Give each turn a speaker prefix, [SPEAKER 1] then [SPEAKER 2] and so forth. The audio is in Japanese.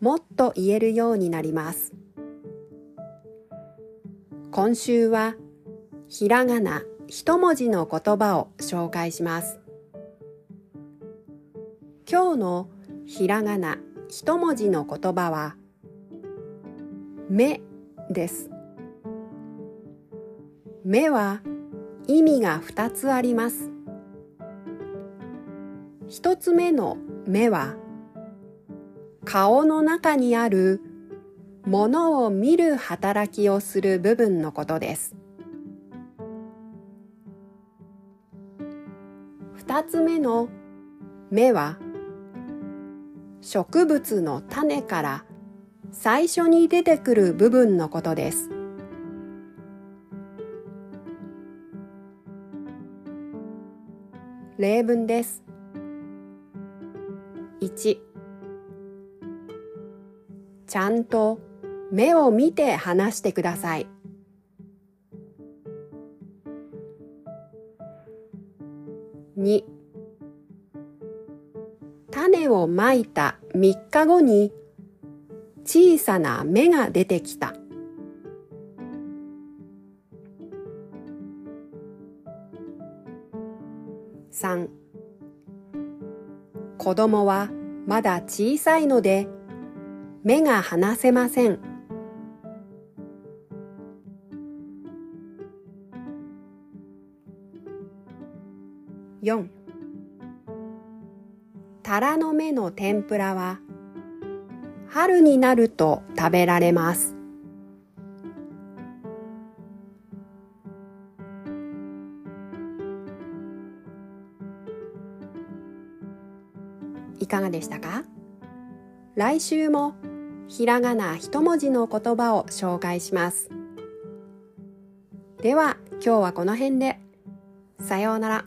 [SPEAKER 1] もっと言えるようになります。今週はひらがな一文字の言葉を紹介します。今日のひらがな一文字の言葉は目です。目は意味が二つあります。一つ目の目は顔の中にあるものを見る働きをする部分のことです。二つ目の目は植物の種から最初に出てくる部分のことです。例文です。1ちゃんと目を見て話してください。2種をまいた3日後に小さな芽が出てきた。3子供はまだ小さいので目が離せません。4タラの芽の天ぷらは春になると食べられます。いかがでしたか？来週もひらがな一文字の言葉を紹介します。では今日はこの辺で。さようなら。